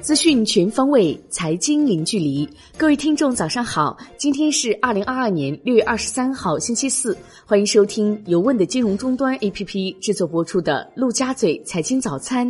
资讯全方位，财经零距离。各位听众，早上好！今天是二零二二年六月二十三号，星期四。欢迎收听由问的金融终端 APP 制作播出的《陆家嘴财经早餐》。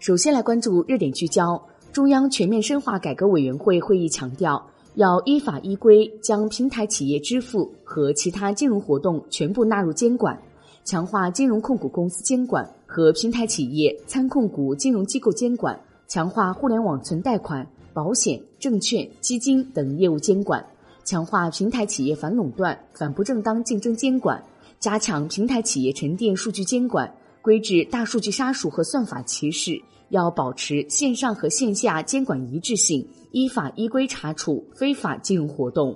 首先来关注热点聚焦。中央全面深化改革委员会会议强调，要依法依规将平台企业支付和其他金融活动全部纳入监管，强化金融控股公司监管和平台企业参控股金融机构监管。强化互联网存贷款、保险、证券、基金等业务监管，强化平台企业反垄断、反不正当竞争监管，加强平台企业沉淀数据监管，规制大数据杀熟和算法歧视。要保持线上和线下监管一致性，依法依规查处非法金融活动。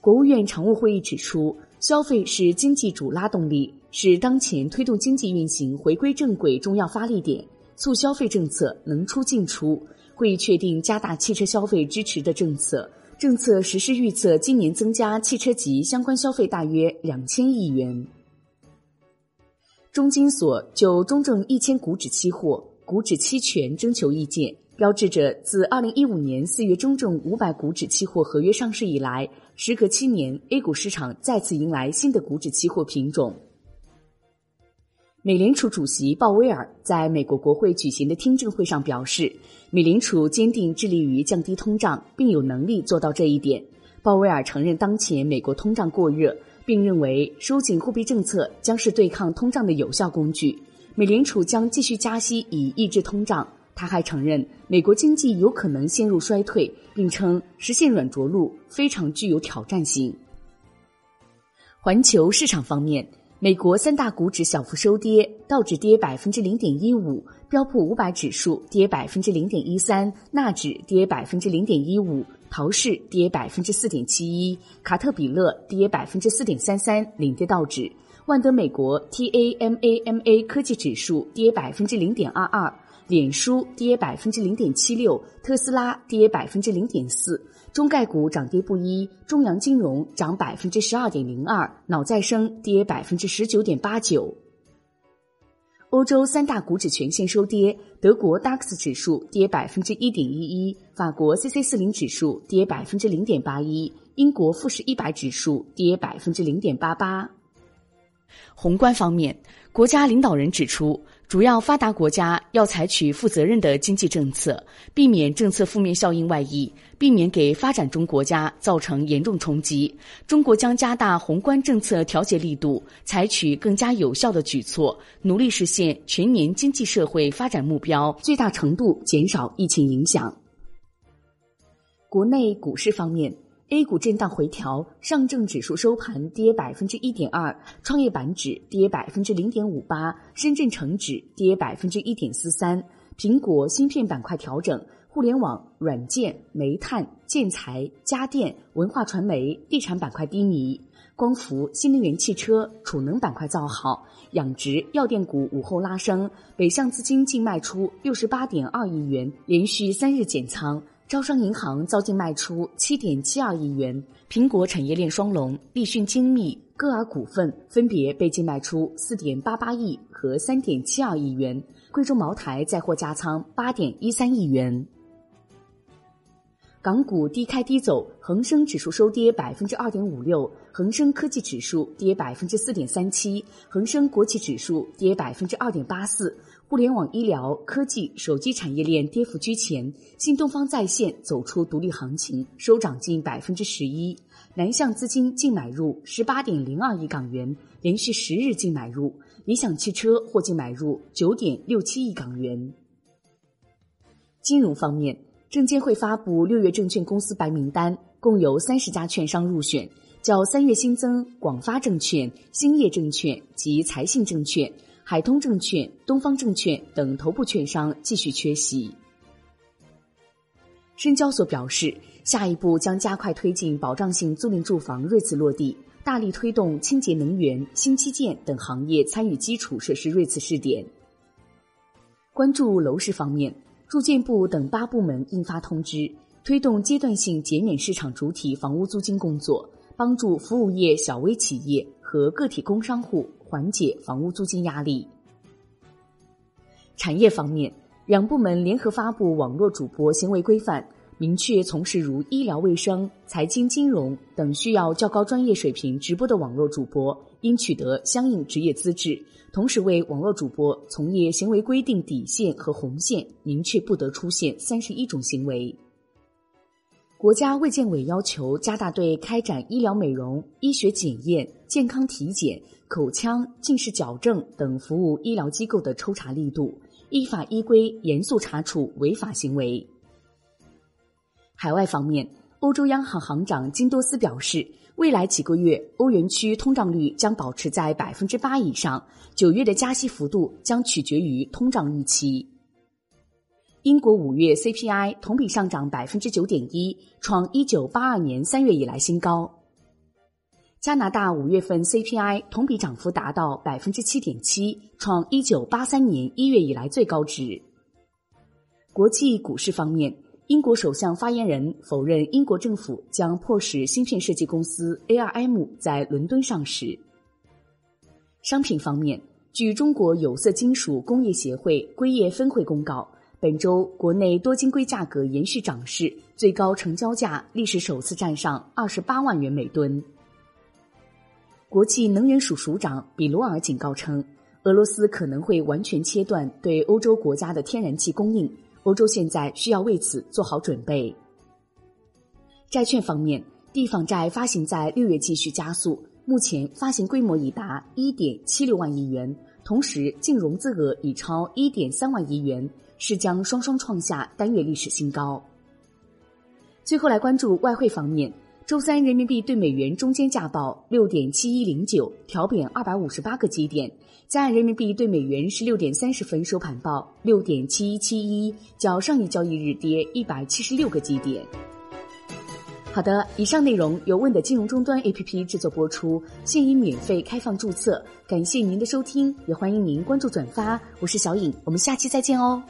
国务院常务会议指出，消费是经济主拉动力，是当前推动经济运行回归正轨重要发力点。促消费政策能出尽出，会议确定加大汽车消费支持的政策。政策实施预测，今年增加汽车及相关消费大约两千亿元。中金所就中证一千股指期货、股指期权征求意见，标志着自二零一五年四月中证五百股指期货合约上市以来，时隔七年，A 股市场再次迎来新的股指期货品种。美联储主席鲍威尔在美国国会举行的听证会上表示，美联储坚定致力于降低通胀，并有能力做到这一点。鲍威尔承认当前美国通胀过热，并认为收紧货币政策将是对抗通胀的有效工具。美联储将继续加息以抑制通胀。他还承认美国经济有可能陷入衰退，并称实现软着陆非常具有挑战性。环球市场方面。美国三大股指小幅收跌，道指跌百分之零点一五，标普五百指数跌百分之零点一三，纳指跌百分之零点一五，陶氏跌百分之四点七一，卡特彼勒跌百分之四点三三，领跌道指。万德美国 TAMAMA 科技指数跌百分之零点二二，脸书跌百分之零点七六，特斯拉跌百分之零点四。中概股涨跌不一，中阳金融涨百分之十二点零二，脑再生跌百分之十九点八九。欧洲三大股指全线收跌，德国 DAX 指数跌百分之一点一一，法国 CC 四零指数跌百分之零点八一，英国富时一百指数跌百分之零点八八。宏观方面，国家领导人指出。主要发达国家要采取负责任的经济政策，避免政策负面效应外溢，避免给发展中国家造成严重冲击。中国将加大宏观政策调节力度，采取更加有效的举措，努力实现全年经济社会发展目标，最大程度减少疫情影响。国内股市方面。A 股震荡回调，上证指数收盘跌百分之一点二，创业板指跌百分之零点五八，深圳成指跌百分之一点四三。苹果芯片板块调整，互联网、软件、煤炭、建材、家电、文化传媒、地产板块低迷，光伏、新能源汽车、储能板块造好，养殖、药电股午后拉升。北向资金净卖出六十八点二亿元，连续三日减仓。招商银行遭净卖出七点七二亿元，苹果产业链双龙、立讯精密、歌尔股份分别被净卖出四点八八亿和三点七二亿元，贵州茅台再获加仓八点一三亿元。港股低开低走，恒生指数收跌百分之二点五六，恒生科技指数跌百分之四点三七，恒生国企指数跌百分之二点八四。互联网、医疗、科技、手机产业链跌幅居前，新东方在线走出独立行情，收涨近百分之十一。南向资金净买入十八点零二亿港元，连续十日净买入。理想汽车获净买入九点六七亿港元。金融方面，证监会发布六月证券公司白名单，共有三十家券商入选，较三月新增广发证券、兴业证券及财信证券。海通证券、东方证券等头部券商继续缺席。深交所表示，下一步将加快推进保障性租赁住房锐次落地，大力推动清洁能源、新基建等行业参与基础设施锐次试点。关注楼市方面，住建部等八部门印发通知，推动阶段性减免市场主体房屋租金工作，帮助服务业小微企业和个体工商户。缓解房屋租金压力。产业方面，两部门联合发布网络主播行为规范，明确从事如医疗卫生、财经金融等需要较高专业水平直播的网络主播，应取得相应职业资质。同时，为网络主播从业行为规定底线和红线，明确不得出现三十一种行为。国家卫健委要求加大对开展医疗美容、医学检验、健康体检、口腔、近视矫正等服务医疗机构的抽查力度。依法依规严肃查处违法行为。海外方面，欧洲央行行长金多斯表示，未来几个月欧元区通胀率将保持在百分之八以上，九月的加息幅度将取决于通胀预期。英国五月 CPI 同比上涨百分之九点一，创一九八二年三月以来新高。加拿大五月份 CPI 同比涨幅达到百分之七点七，创一九八三年一月以来最高值。国际股市方面，英国首相发言人否认英国政府将迫使芯片设计公司 ARM 在伦敦上市。商品方面，据中国有色金属工业协会硅业分会公告，本周国内多晶硅价格延续涨势，最高成交价历史首次站上二十八万元每吨。国际能源署署长比罗尔警告称，俄罗斯可能会完全切断对欧洲国家的天然气供应，欧洲现在需要为此做好准备。债券方面，地方债发行在六月继续加速，目前发行规模已达一点七六万亿元，同时净融资额已超一点三万亿元，是将双双创下单月历史新高。最后来关注外汇方面。周三，人民币对美元中间价报六点七一零九，调贬二百五十八个基点。在岸人民币对美元十六点三十分收盘报六点七一七一，较上一交易日跌一百七十六个基点。好的，以上内容由问的金融终端 APP 制作播出，现已免费开放注册。感谢您的收听，也欢迎您关注转发。我是小颖，我们下期再见哦。